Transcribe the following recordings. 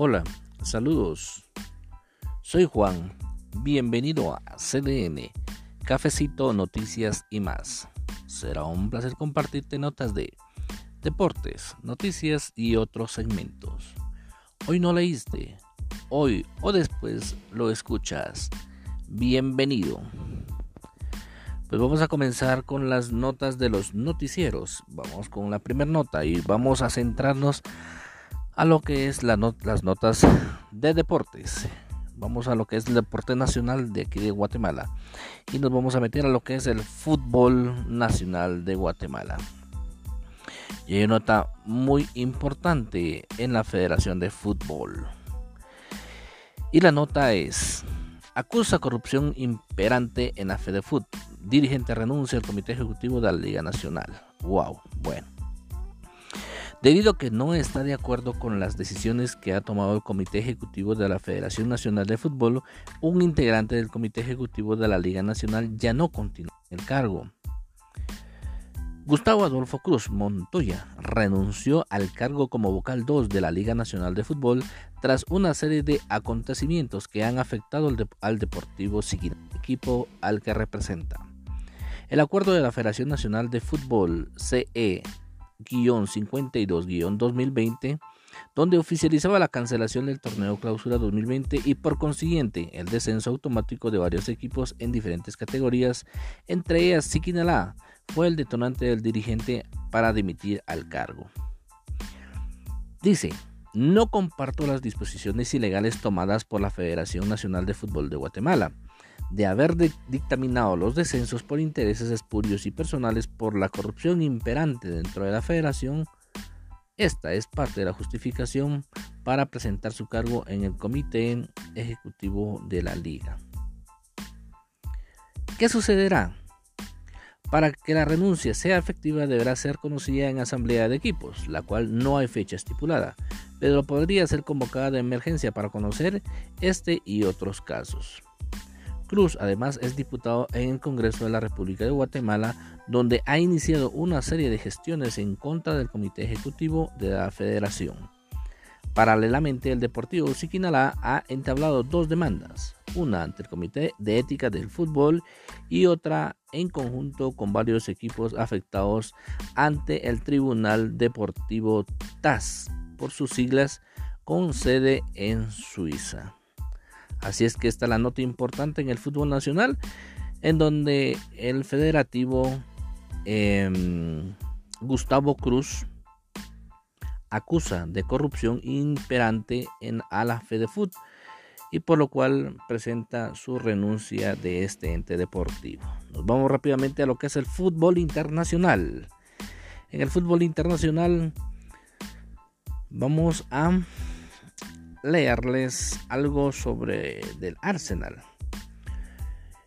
Hola, saludos. Soy Juan. Bienvenido a CDN, Cafecito, Noticias y más. Será un placer compartirte notas de deportes, noticias y otros segmentos. Hoy no leíste, hoy o después lo escuchas. Bienvenido. Pues vamos a comenzar con las notas de los noticieros. Vamos con la primera nota y vamos a centrarnos a lo que es las notas de deportes. Vamos a lo que es el deporte nacional de aquí de Guatemala. Y nos vamos a meter a lo que es el fútbol nacional de Guatemala. Y hay una nota muy importante en la Federación de Fútbol. Y la nota es, acusa corrupción imperante en la FedeFut. Dirigente renuncia al Comité Ejecutivo de la Liga Nacional. Wow, bueno. Debido a que no está de acuerdo con las decisiones que ha tomado el Comité Ejecutivo de la Federación Nacional de Fútbol, un integrante del Comité Ejecutivo de la Liga Nacional ya no continúa en el cargo. Gustavo Adolfo Cruz Montoya renunció al cargo como vocal 2 de la Liga Nacional de Fútbol tras una serie de acontecimientos que han afectado al, Deportivo Siquina, equipo al que representa. El acuerdo de la Federación Nacional de Fútbol CE 52-2020, donde oficializaba la cancelación del torneo clausura 2020 y por consiguiente el descenso automático de varios equipos en diferentes categorías, entre ellas Siquinalá, fue el detonante del dirigente para dimitir al cargo. Dice, no comparto las disposiciones ilegales tomadas por la Federación Nacional de Fútbol de Guatemala de haber dictaminado los descensos por intereses espurios y personales por la corrupción imperante dentro de la federación, esta es parte de la justificación para presentar su cargo en el comité ejecutivo de la liga. ¿Qué sucederá? Para que la renuncia sea efectiva deberá ser conocida en asamblea de equipos, la cual no hay fecha estipulada, pero podría ser convocada de emergencia para conocer este y otros casos. Cruz además es diputado en el Congreso de la República de Guatemala, donde ha iniciado una serie de gestiones en contra del Comité Ejecutivo de la Federación. Paralelamente, el Deportivo Siquinalá ha entablado dos demandas, una ante el Comité de Ética del Fútbol y otra en conjunto con varios equipos afectados ante el Tribunal Deportivo TAS, por sus siglas, con sede en Suiza. Así es que está la nota importante en el fútbol nacional, en donde el federativo em, Gustavo Cruz acusa de corrupción imperante en a la Fedefut y por lo cual presenta su renuncia de este ente deportivo. Nos vamos rápidamente a lo que es el fútbol internacional. En el fútbol internacional vamos a leerles algo sobre del Arsenal.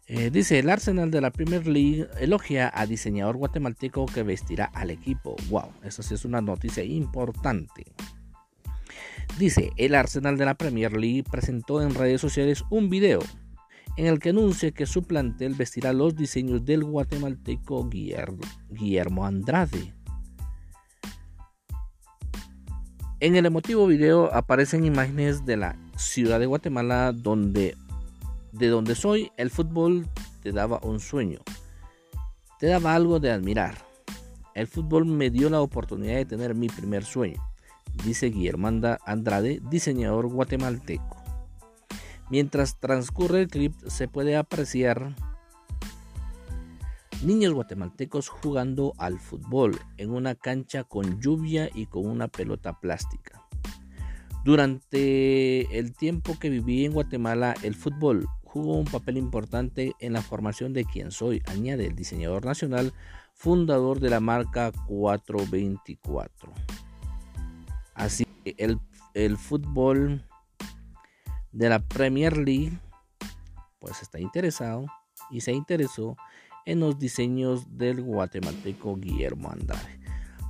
Eh, dice, el Arsenal de la Premier League elogia a diseñador guatemalteco que vestirá al equipo. Wow, esa sí es una noticia importante. Dice, el Arsenal de la Premier League presentó en redes sociales un video en el que anuncia que su plantel vestirá los diseños del guatemalteco Guillermo Andrade. En el emotivo video aparecen imágenes de la ciudad de Guatemala donde de donde soy el fútbol te daba un sueño. Te daba algo de admirar. El fútbol me dio la oportunidad de tener mi primer sueño, dice Guillermo Andrade, diseñador guatemalteco. Mientras transcurre el clip se puede apreciar Niños guatemaltecos jugando al fútbol en una cancha con lluvia y con una pelota plástica. Durante el tiempo que viví en Guatemala, el fútbol jugó un papel importante en la formación de quien soy, añade el diseñador nacional, fundador de la marca 424. Así que el, el fútbol de la Premier League, pues está interesado y se interesó en los diseños del guatemalteco Guillermo Andrade.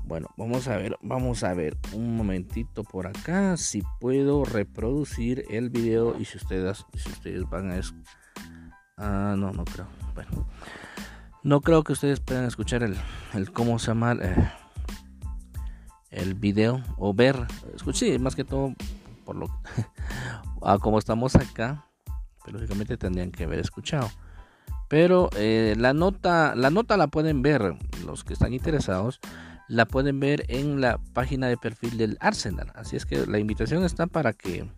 Bueno, vamos a ver, vamos a ver un momentito por acá si puedo reproducir el video y si ustedes, si ustedes van a ah, no, no creo. Bueno, no creo que ustedes puedan escuchar el, el cómo se llama eh, el video o ver, escuché más que todo por lo ah, como estamos acá, pues, lógicamente tendrían que haber escuchado. Pero eh, la nota, la nota la pueden ver los que están interesados, la pueden ver en la página de perfil del Arsenal. Así es que la invitación está para que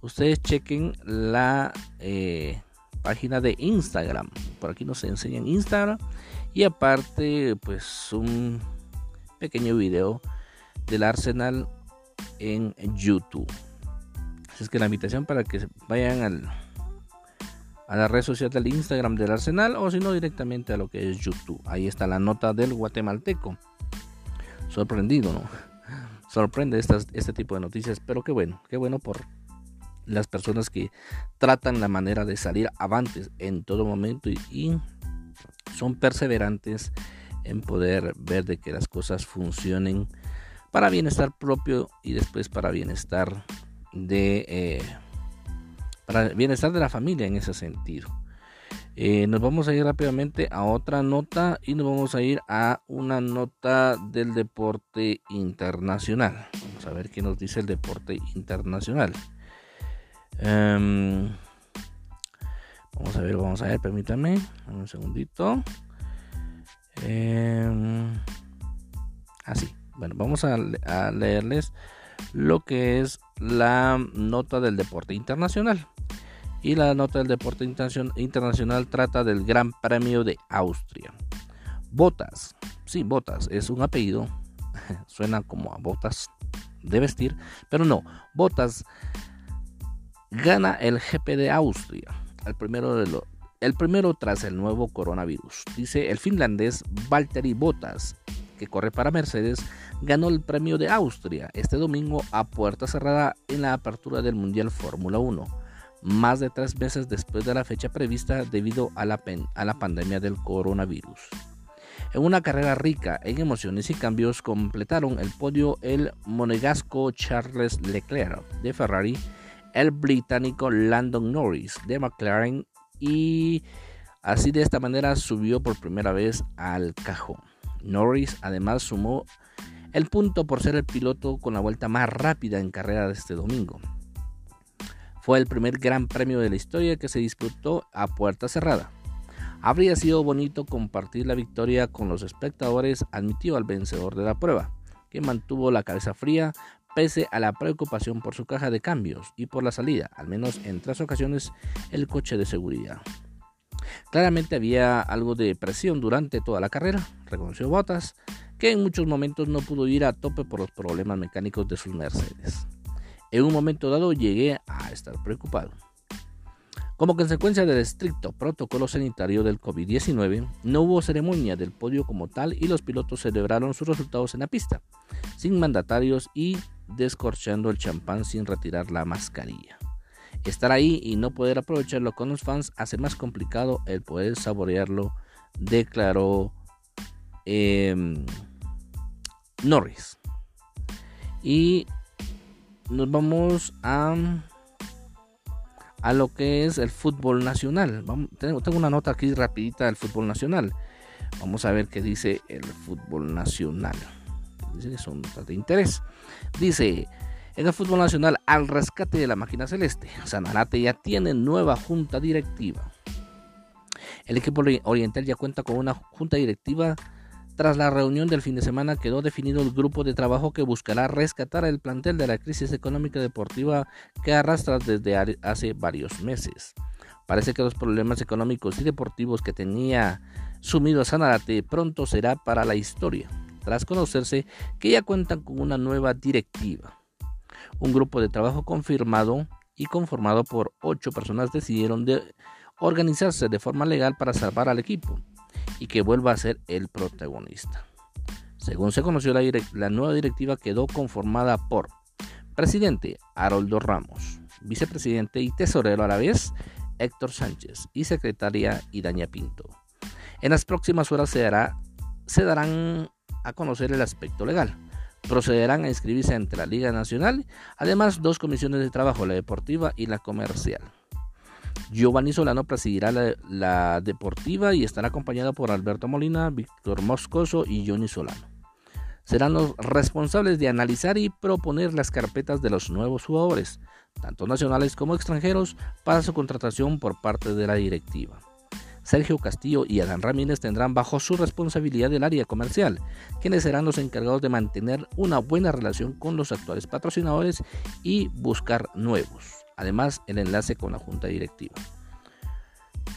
ustedes chequen la eh, página de Instagram. Por aquí nos enseñan Instagram y aparte pues un pequeño video del Arsenal en YouTube. Así es que la invitación para que vayan al, a la red social del Instagram del Arsenal o si no directamente a lo que es YouTube. Ahí está la nota del guatemalteco. Sorprendido, ¿no? Sorprende este tipo de noticias, pero qué bueno, qué bueno por las personas que tratan la manera de salir avantes en todo momento y, son perseverantes en poder ver de que las cosas funcionen para bienestar propio y después para bienestar de eh, para bienestar de la familia en ese sentido. Eh, nos vamos a ir rápidamente a otra nota y nos vamos a ir a una nota del deporte internacional. Vamos a ver qué nos dice el deporte internacional. Em, vamos a ver, vamos a ver, permítanme un segundito. Em, así, bueno, vamos a, leerles lo que es la nota del deporte internacional. Y la nota del deporte internacional trata del Gran Premio de Austria. Botas, sí, Botas es un apellido, suena como a botas de vestir, pero no, Botas gana el GP de Austria, el primero, de lo, el primero tras el nuevo coronavirus. Dice el finlandés Valtteri Bottas, que corre para Mercedes, ganó el premio de Austria este domingo a puerta cerrada en la apertura del Mundial Fórmula 1, más de tres meses después de la fecha prevista debido a la, a la pandemia del coronavirus. En una carrera rica en emociones y cambios completaron el podio el monegasco Charles Leclerc de Ferrari el británico Landon Norris de McLaren y así de esta manera subió por primera vez al cajón. Norris además sumó el punto por ser el piloto con la vuelta más rápida en carrera de este domingo. Fue el primer gran premio de la historia que se disputó a puerta cerrada. Habría sido bonito compartir la victoria con los espectadores, admitió al vencedor de la prueba, que mantuvo la cabeza fría pese a la preocupación por su caja de cambios y por la salida, al menos en tres ocasiones, el coche de seguridad. Claramente había algo de presión durante toda la carrera, reconoció Bottas, que en muchos momentos no pudo ir a tope por los problemas mecánicos de sus Mercedes. En un momento dado llegué a estar preocupado. Como consecuencia del estricto protocolo sanitario del COVID-19, no hubo ceremonia del podio como tal y los pilotos celebraron sus resultados en la pista, sin mandatarios y descorchando el champán sin retirar la mascarilla. Estar ahí y no poder aprovecharlo con los fans hace más complicado el poder saborearlo, declaró em, Norris. Y nos vamos a, a lo que es el fútbol nacional. tengo, tengo una nota aquí rapidita del fútbol nacional. Vamos a ver qué dice el fútbol nacional dice que son de interés. Dice, en el fútbol nacional, al rescate de la máquina celeste, Sanarate ya tiene nueva junta directiva. El equipo oriental ya cuenta con una junta directiva. Tras la reunión del fin de semana quedó definido el grupo de trabajo que buscará rescatar el plantel de la crisis económica deportiva que arrastra desde hace varios meses. Parece que los problemas económicos y deportivos que tenía sumido a Sanarate pronto será para la historia tras conocerse que ya cuentan con una nueva directiva. Un grupo de trabajo confirmado y conformado por ocho personas decidieron de organizarse de forma legal para salvar al equipo y que vuelva a ser el protagonista. Según se conoció, la, la nueva directiva quedó conformada por presidente Haroldo Ramos, vicepresidente y tesorero a la vez Héctor Sánchez y secretaria Idaña Pinto. En las próximas horas se, dará, se darán a conocer el aspecto legal. Procederán a inscribirse ante la Liga Nacional, además dos comisiones de trabajo, la deportiva y la comercial. Giovanni Solano presidirá la, deportiva y estará acompañado por Alberto Molina, Víctor Moscoso y Johnny Solano. serán los responsables de analizar y proponer las carpetas de los nuevos jugadores, tanto nacionales como extranjeros, para su contratación por parte de la directiva. Sergio Castillo y Adán Ramírez tendrán bajo su responsabilidad el área comercial, quienes serán los encargados de mantener una buena relación con los actuales patrocinadores y buscar nuevos. Además, el enlace con la junta directiva.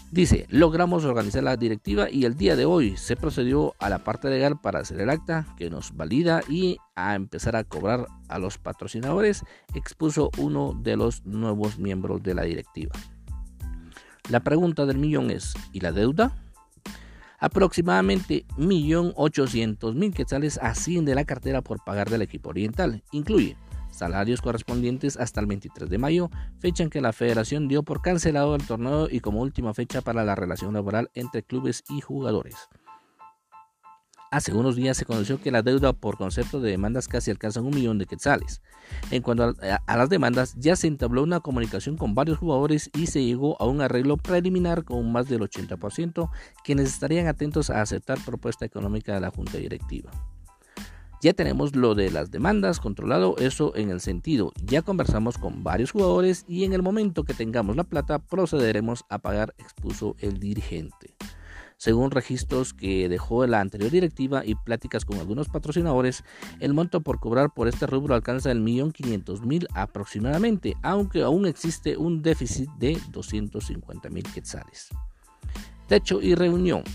Dice, logramos organizar la directiva y el día de hoy se procedió a la parte legal para hacer el acta que nos valida y a empezar a cobrar a los patrocinadores, expuso uno de los nuevos miembros de la directiva. La pregunta del millón es, ¿y la deuda? Aproximadamente 1.800.000 quetzales asciende la cartera por pagar del equipo oriental. Incluye salarios correspondientes hasta el 23 de mayo, fecha en que la federación dio por cancelado el torneo y como última fecha para la relación laboral entre clubes y jugadores. Hace unos días se conoció que la deuda por concepto de demandas casi alcanza un millón de quetzales. En cuanto a, las demandas, ya se entabló una comunicación con varios jugadores y se llegó a un arreglo preliminar con más del 80%, quienes estarían atentos a aceptar propuesta económica de la Junta Directiva. Ya tenemos lo de las demandas controlado, eso en el sentido, ya conversamos con varios jugadores y en el momento que tengamos la plata procederemos a pagar, expuso el dirigente. Según registros que dejó la anterior directiva y pláticas con algunos patrocinadores, el monto por cobrar por este rubro alcanza el millón quinientos mil aproximadamente, aunque aún existe un déficit de 250 mil quetzales. Techo y reunión.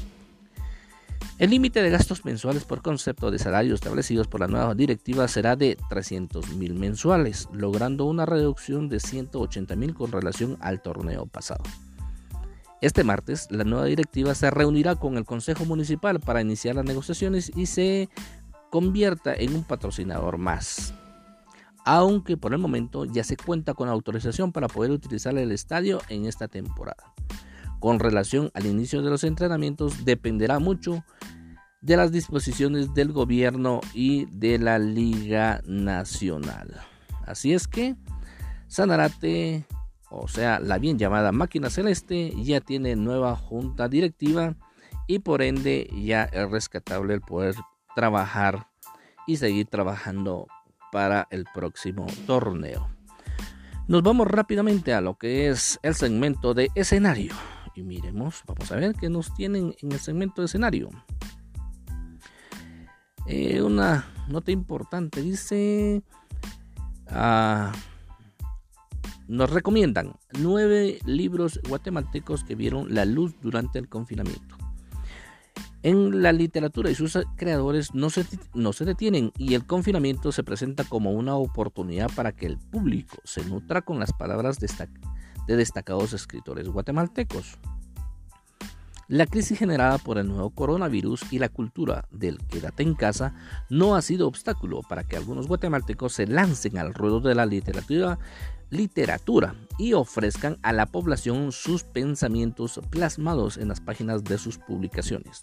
El límite de gastos mensuales por concepto de salarios establecidos por la nueva directiva será de 300 mil mensuales, logrando una reducción de 180 mil con relación al torneo pasado. Este martes, la nueva directiva se reunirá con el Consejo Municipal para iniciar las negociaciones y se convierta en un patrocinador más. Aunque por el momento ya se cuenta con autorización para poder utilizar el estadio en esta temporada. Con relación al inicio de los entrenamientos, dependerá mucho de las disposiciones del gobierno y de la Liga Nacional. Así es que Sanarate, o sea, la bien llamada máquina celeste, ya tiene nueva junta directiva y por ende ya es rescatable el poder trabajar y seguir trabajando para el próximo torneo. Nos vamos rápidamente a lo que es el segmento de escenario. Y miremos, vamos a ver qué nos tienen en el segmento de escenario. Eh, una nota importante dice, ah, nos recomiendan nueve libros guatemaltecos que vieron la luz durante el confinamiento. En la literatura y sus creadores no se, detienen y el confinamiento se presenta como una oportunidad para que el público se nutra con las palabras de destacados escritores guatemaltecos. La crisis generada por el nuevo coronavirus y la cultura del quédate en casa no ha sido obstáculo para que algunos guatemaltecos se lancen al ruedo de la literatura, literatura y ofrezcan a la población sus pensamientos plasmados en las páginas de sus publicaciones.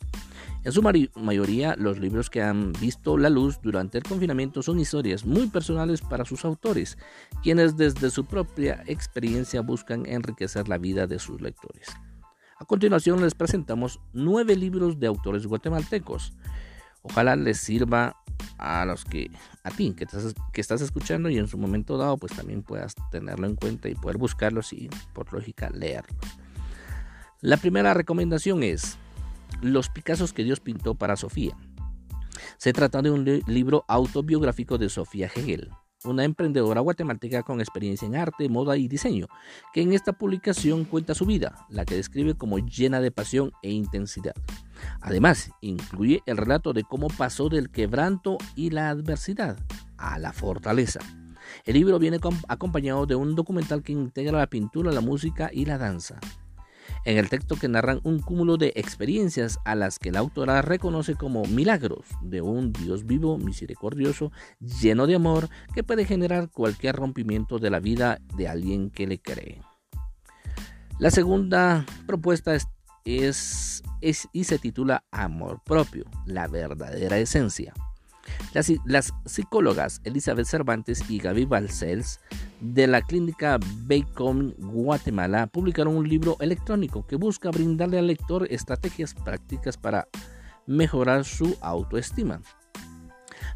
En su mayoría, los libros que han visto la luz durante el confinamiento son historias muy personales para sus autores, quienes desde su propia experiencia buscan enriquecer la vida de sus lectores. A continuación les presentamos nueve libros de autores guatemaltecos. Ojalá les sirva a los que, a ti que estás, que estás escuchando y en su momento dado pues también puedas tenerlo en cuenta y poder buscarlos y por lógica leerlos. La primera recomendación es Los Picassos que Dios pintó para Sofía. Se trata de un libro autobiográfico de Sofía Hegel una emprendedora guatemalteca con experiencia en arte, moda y diseño, que en esta publicación cuenta su vida, la que describe como llena de pasión e intensidad. Además, incluye el relato de cómo pasó del quebranto y la adversidad a la fortaleza. El libro viene acompañado de un documental que integra la pintura, la música y la danza en el texto que narran un cúmulo de experiencias a las que la autora reconoce como milagros de un Dios vivo, misericordioso, lleno de amor, que puede generar cualquier rompimiento de la vida de alguien que le cree. La segunda propuesta es, y se titula Amor propio, la verdadera esencia. Las, psicólogas Elizabeth Cervantes y Gaby Balcells de la clínica Bacon Guatemala publicaron un libro electrónico que busca brindarle al lector estrategias prácticas para mejorar su autoestima.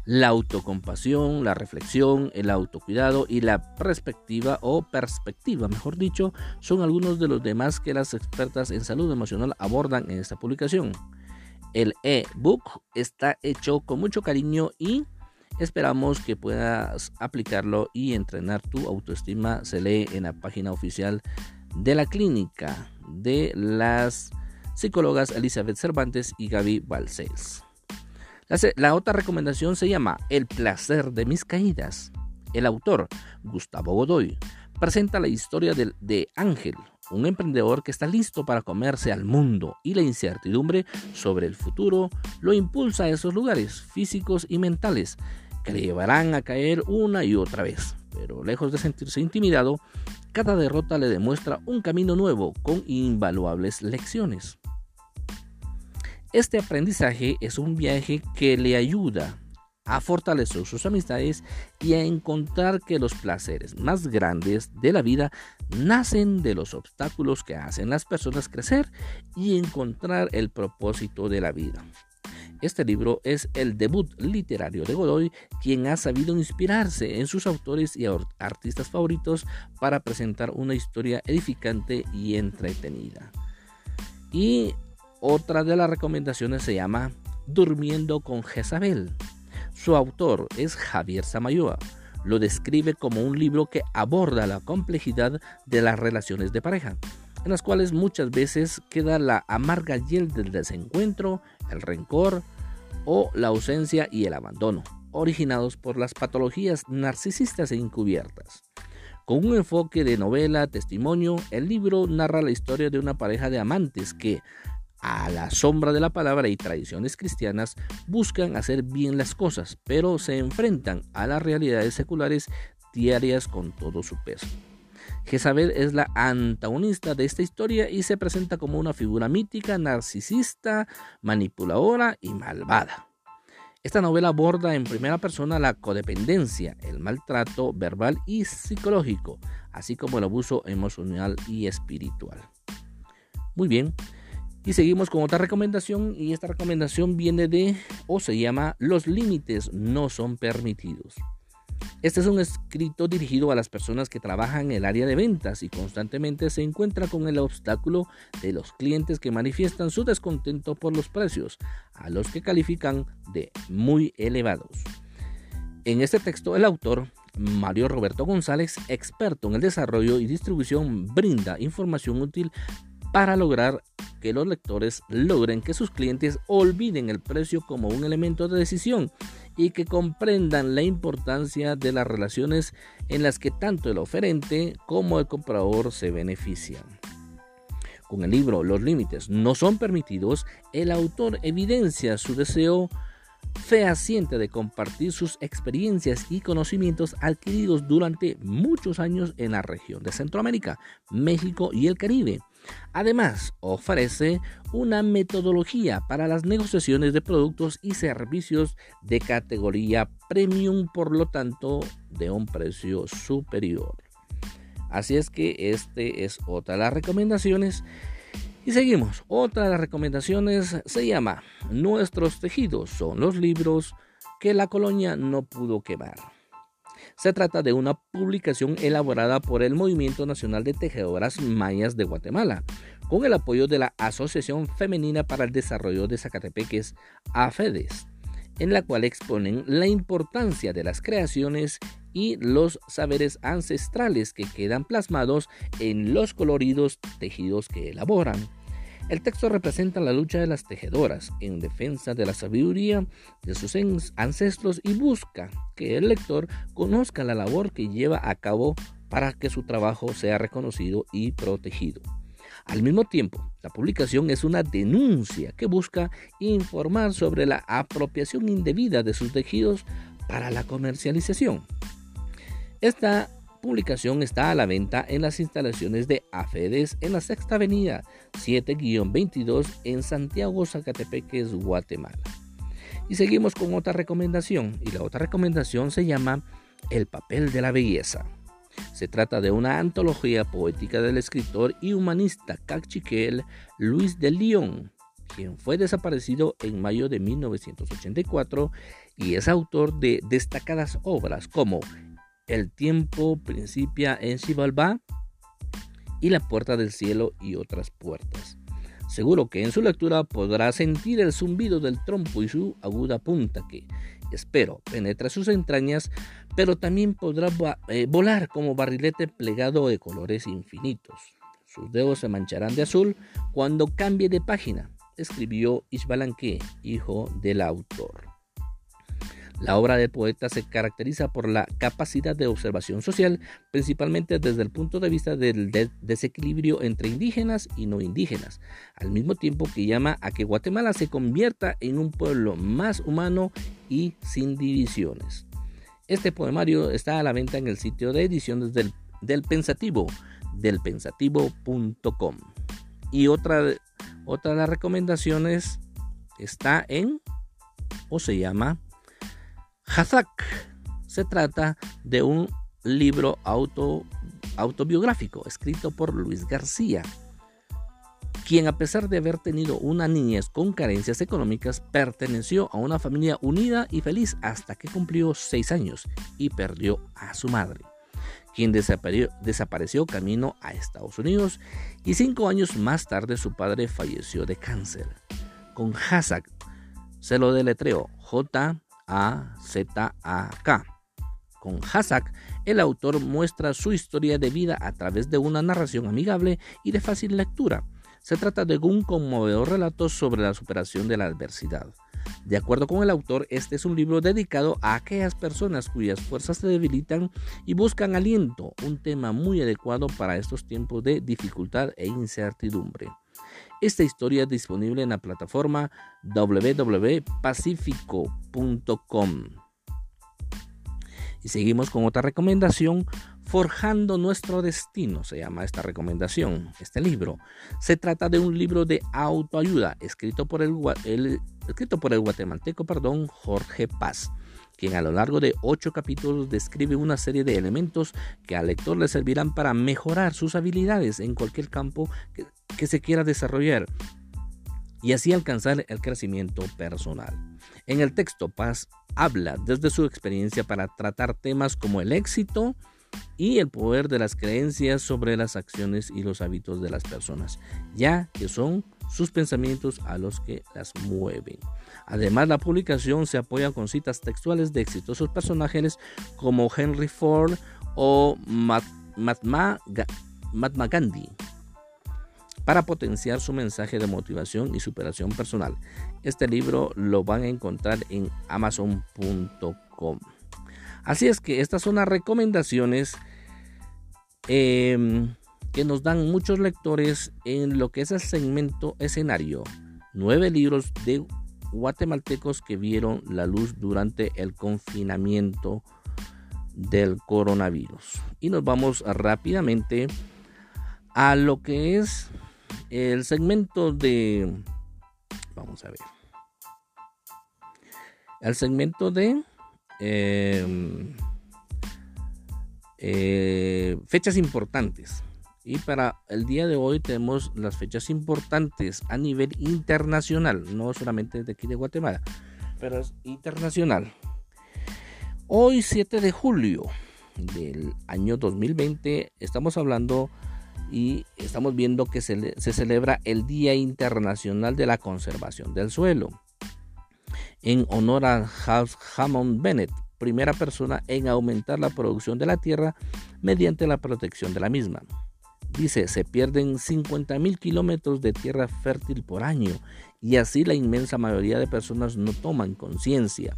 La autocompasión, la reflexión, el autocuidado y la perspectiva o perspectiva, mejor dicho, son algunos de los demás que las expertas en salud emocional abordan en esta publicación. El e-book está hecho con mucho cariño y esperamos que puedas aplicarlo y entrenar tu autoestima. Se lee en la página oficial de la clínica de las psicólogas Elizabeth Cervantes y Gaby Balcells. La, otra recomendación se llama El placer de mis caídas. El autor, Gustavo Godoy, presenta la historia de, de Ángel, un emprendedor que está listo para comerse al mundo y la incertidumbre sobre el futuro lo impulsa a esos lugares físicos y mentales le llevarán a caer una y otra vez. Pero lejos de sentirse intimidado, cada derrota le demuestra un camino nuevo con invaluables lecciones. Este aprendizaje es un viaje que le ayuda a fortalecer sus amistades y a encontrar que los placeres más grandes de la vida nacen de los obstáculos que hacen las personas crecer y encontrar el propósito de la vida. Este libro es el debut literario de Godoy, quien ha sabido inspirarse en sus autores y artistas favoritos para presentar una historia edificante y entretenida. Y otra de las recomendaciones se llama Durmiendo con Jezabel. Su autor es Javier Samayoa. Lo describe como un libro que aborda la complejidad de las relaciones de pareja, en las cuales muchas veces queda la amarga hiel del desencuentro, el rencor o la ausencia y el abandono, originados por las patologías narcisistas e encubiertas. Con un enfoque de novela, testimonio, el libro narra la historia de una pareja de amantes que, a la sombra de la palabra y tradiciones cristianas, buscan hacer bien las cosas, pero se enfrentan a las realidades seculares diarias con todo su peso. Jezabel es la antagonista de esta historia y se presenta como una figura mítica, narcisista, manipuladora y malvada. Esta novela aborda en primera persona la codependencia, el maltrato verbal y psicológico, así como el abuso emocional y espiritual. Muy bien, y seguimos con otra recomendación y esta recomendación viene de o se llama Los límites no son permitidos. Este es un escrito dirigido a las personas que trabajan en el área de ventas y constantemente se encuentra con el obstáculo de los clientes que manifiestan su descontento por los precios, a los que califican de muy elevados. En este texto el autor Mario Roberto González, experto en el desarrollo y distribución, brinda información útil para lograr que los lectores logren que sus clientes olviden el precio como un elemento de decisión y que comprendan la importancia de las relaciones en las que tanto el oferente como el comprador se benefician. Con el libro Los límites no son permitidos, el autor evidencia su deseo fehaciente de compartir sus experiencias y conocimientos adquiridos durante muchos años en la región de Centroamérica, México y el Caribe Además, ofrece una metodología para las negociaciones de productos y servicios de categoría premium, por lo tanto, de un precio superior. Así es que este es otra de las recomendaciones. Y seguimos. Otra de las recomendaciones se llama Nuestros tejidos son los libros que la colonia no pudo quemar. Se trata de una publicación elaborada por el Movimiento Nacional de Tejedoras Mayas de Guatemala, con el apoyo de la Asociación Femenina para el Desarrollo de Zacatepeques, AFEDES, en la cual exponen la importancia de las creaciones y los saberes ancestrales que quedan plasmados en los coloridos tejidos que elaboran. El texto representa la lucha de las tejedoras en defensa de la sabiduría de sus ancestros y busca que el lector conozca la labor que lleva a cabo para que su trabajo sea reconocido y protegido. Al mismo tiempo, la publicación es una denuncia que busca informar sobre la apropiación indebida de sus tejidos para la comercialización. Esta publicación está a la venta en las instalaciones de AFEDES en la Sexta Avenida 7-22 en Santiago, Zacatepeques, Guatemala. Y seguimos con otra recomendación, y la otra recomendación se llama El papel de la belleza. Se trata de una antología poética del escritor y humanista cachiquel Luis de León, quien fue desaparecido en mayo de 1984 y es autor de destacadas obras como El tiempo principia en Xibalbá y La puerta del cielo y otras puertas. Seguro que en su lectura podrá sentir el zumbido del trompo y su aguda punta que, espero, penetra sus entrañas, pero también podrá eh, volar como barrilete plegado de colores infinitos. Sus dedos se mancharán de azul cuando cambie de página, escribió Isbalanque, hijo del autor. La obra del poeta se caracteriza por la capacidad de observación social, principalmente desde el punto de vista del desequilibrio entre indígenas y no indígenas, al mismo tiempo que llama a que Guatemala se convierta en un pueblo más humano y sin divisiones. Este poemario está a la venta en el sitio de ediciones del, del Pensativo, delpensativo.com. Y otra, otra de las recomendaciones está en, o se llama, Hazak. Se trata de un libro auto, autobiográfico escrito por Luis García, quien a pesar de haber tenido una niñez con carencias económicas, perteneció a una familia unida y feliz hasta que cumplió seis años y perdió a su madre quien desapareció, camino a Estados Unidos y cinco años más tarde su padre falleció de cáncer. Con Hazak se lo deletreó J-A-Z-A-K. Con Hazak, el autor muestra su historia de vida a través de una narración amigable y de fácil lectura. Se trata de un conmovedor relato sobre la superación de la adversidad. De acuerdo con el autor, este es un libro dedicado a aquellas personas cuyas fuerzas se debilitan y buscan aliento, un tema muy adecuado para estos tiempos de dificultad e incertidumbre. Esta historia es disponible en la plataforma www.pacifico.com. Y seguimos con otra recomendación Forjando nuestro destino se llama esta recomendación, este libro. Se trata de un libro de autoayuda escrito por el, escrito por el guatemalteco perdón, Jorge Paz, quien a lo largo de ocho capítulos describe una serie de elementos que al lector le servirán para mejorar sus habilidades en cualquier campo que, que se quiera desarrollar y así alcanzar el crecimiento personal. En el texto Paz habla desde su experiencia para tratar temas como el éxito, y el poder de las creencias sobre las acciones y los hábitos de las personas, ya que son sus pensamientos a los que las mueven. Además, la publicación se apoya con citas textuales de exitosos personajes como Henry Ford o Mahatma Gandhi para potenciar su mensaje de motivación y superación personal. Este libro lo van a encontrar en amazon.com. Así es que estas son las recomendaciones em, que nos dan muchos lectores en lo que es el segmento escenario. Nueve libros de guatemaltecos que vieron la luz durante el confinamiento del coronavirus. Y nos vamos rápidamente a lo que es el segmento de... Vamos a ver. El segmento de Em, eh, fechas importantes. Y para el día de hoy tenemos las fechas importantes a nivel internacional, no solamente de aquí de Guatemala, pero es internacional. Hoy 7 de julio del año 2020 estamos hablando y estamos viendo que se, celebra el Día Internacional de la Conservación del Suelo en honor a Hammond Bennett, primera persona en aumentar la producción de la tierra mediante la protección de la misma. Dice, se pierden 50.000 kilómetros de tierra fértil por año y así la inmensa mayoría de personas no toman conciencia.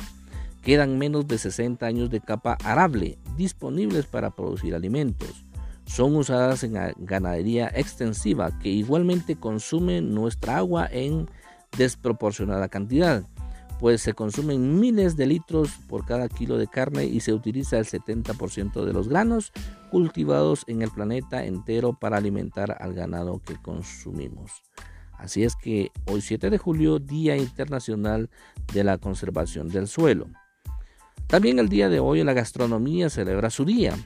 Quedan menos de 60 años de capa arable disponibles para producir alimentos. Son usadas en ganadería extensiva que igualmente consume nuestra agua en desproporcionada cantidad pues se consumen miles de litros por cada kilo de carne y se utiliza el 70% de los granos cultivados en el planeta entero para alimentar al ganado que consumimos. Así es que hoy 7 de julio, Día Internacional de la Conservación del Suelo. También el día de hoy la gastronomía celebra su día,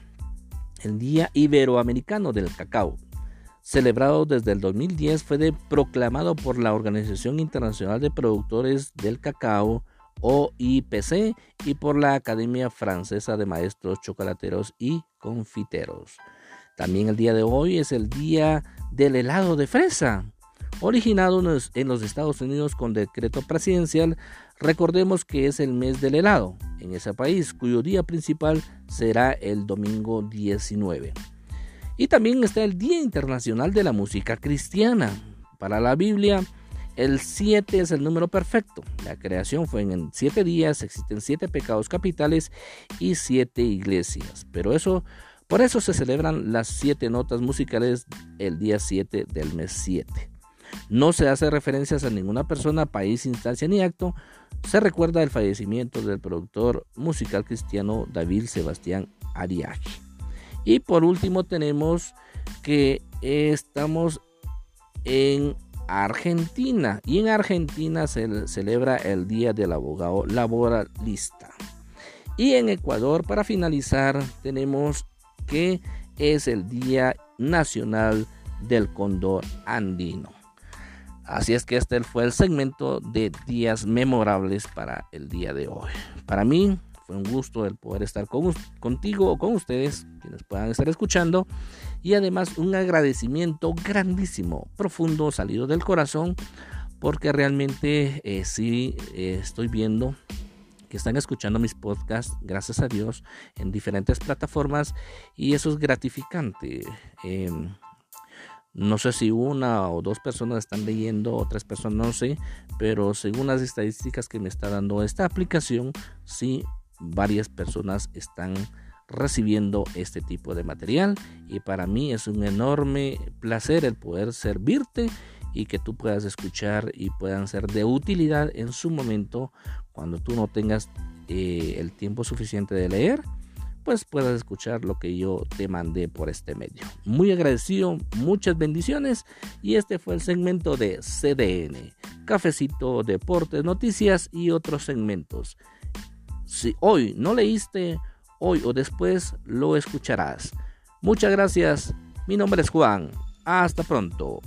el Día Iberoamericano del Cacao. celebrado desde el 2010, fue proclamado por la Organización Internacional de Productores del Cacao, OIPC, y por la Academia Francesa de Maestros Chocolateros y Confiteros. También el día de hoy es el día del helado de fresa. Originado en los Estados Unidos con decreto presidencial, recordemos que es el mes del helado en ese país, cuyo día principal será el domingo 19. Y también está el Día Internacional de la Música Cristiana. Para la Biblia, el 7 es el número perfecto. La creación fue en 7 días, existen 7 pecados capitales y 7 iglesias. Pero eso, por eso se celebran las 7 notas musicales el día 7 del mes 7. No se hace referencias a ninguna persona, país, instancia ni acto. Se recuerda el fallecimiento del productor musical cristiano David Sebastián Ariaje. Y por último tenemos que estamos en Argentina y en Argentina se celebra el Día del Abogado Laboralista. Y en Ecuador, para finalizar, tenemos que es el Día Nacional del Cóndor Andino. Así es que este fue el segmento de días memorables para el día de hoy. Para mí fue un gusto el poder estar con, contigo o con ustedes, quienes puedan estar escuchando, y además un agradecimiento grandísimo, profundo, salido del corazón, porque realmente eh, sí eh, estoy viendo que están escuchando mis podcasts, gracias a Dios, en diferentes plataformas y eso es gratificante. Em, no sé si una o dos personas están leyendo, otras personas no sé, pero según las estadísticas que me está dando esta aplicación, sí, varias personas están recibiendo este tipo de material. Y para mí es un enorme placer el poder servirte y que tú puedas escuchar y puedan ser de utilidad en su momento cuando tú no tengas eh, el tiempo suficiente de leer pues puedas escuchar lo que yo te mandé por este medio. Muy agradecido, muchas bendiciones y este fue el segmento de CDN, Cafecito, Deportes, Noticias y otros segmentos. Si hoy no leíste, hoy o después lo escucharás. Muchas gracias, mi nombre es Juan, hasta pronto.